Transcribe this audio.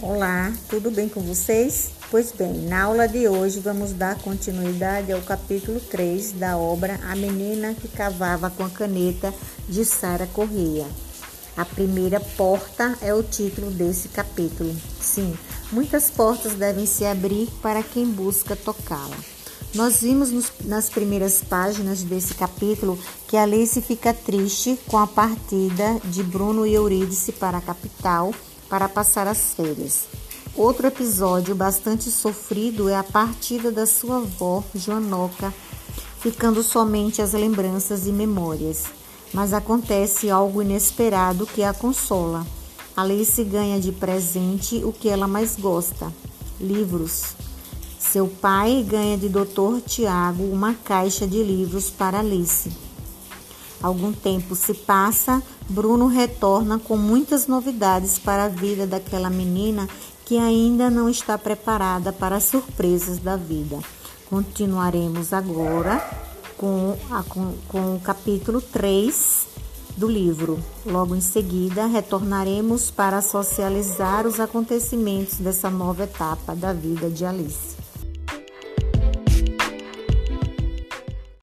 Olá, tudo bem com vocês? Pois bem, na aula de hoje vamos dar continuidade ao capítulo 3 da obra A Menina que Cavava com a Caneta de Sara Correia. A primeira porta é o título desse capítulo. Sim, muitas portas devem se abrir para quem busca tocá-la. Nós vimos nos, nas primeiras páginas desse capítulo que Alice fica triste com a partida de Bruno e Eurídice para a capital para passar as férias. Outro episódio bastante sofrido é a partida da sua avó, Joanoca, ficando somente as lembranças e memórias. Mas acontece algo inesperado que a consola. Alice ganha de presente o que ela mais gosta: livros. Seu pai ganha de Dr. Tiago uma caixa de livros para Alice. Algum tempo se passa, Bruno retorna com muitas novidades para a vida daquela menina que ainda não está preparada para as surpresas da vida. Continuaremos agora com, a, com, com o capítulo 3 do livro. Logo em seguida, retornaremos para socializar os acontecimentos dessa nova etapa da vida de Alice.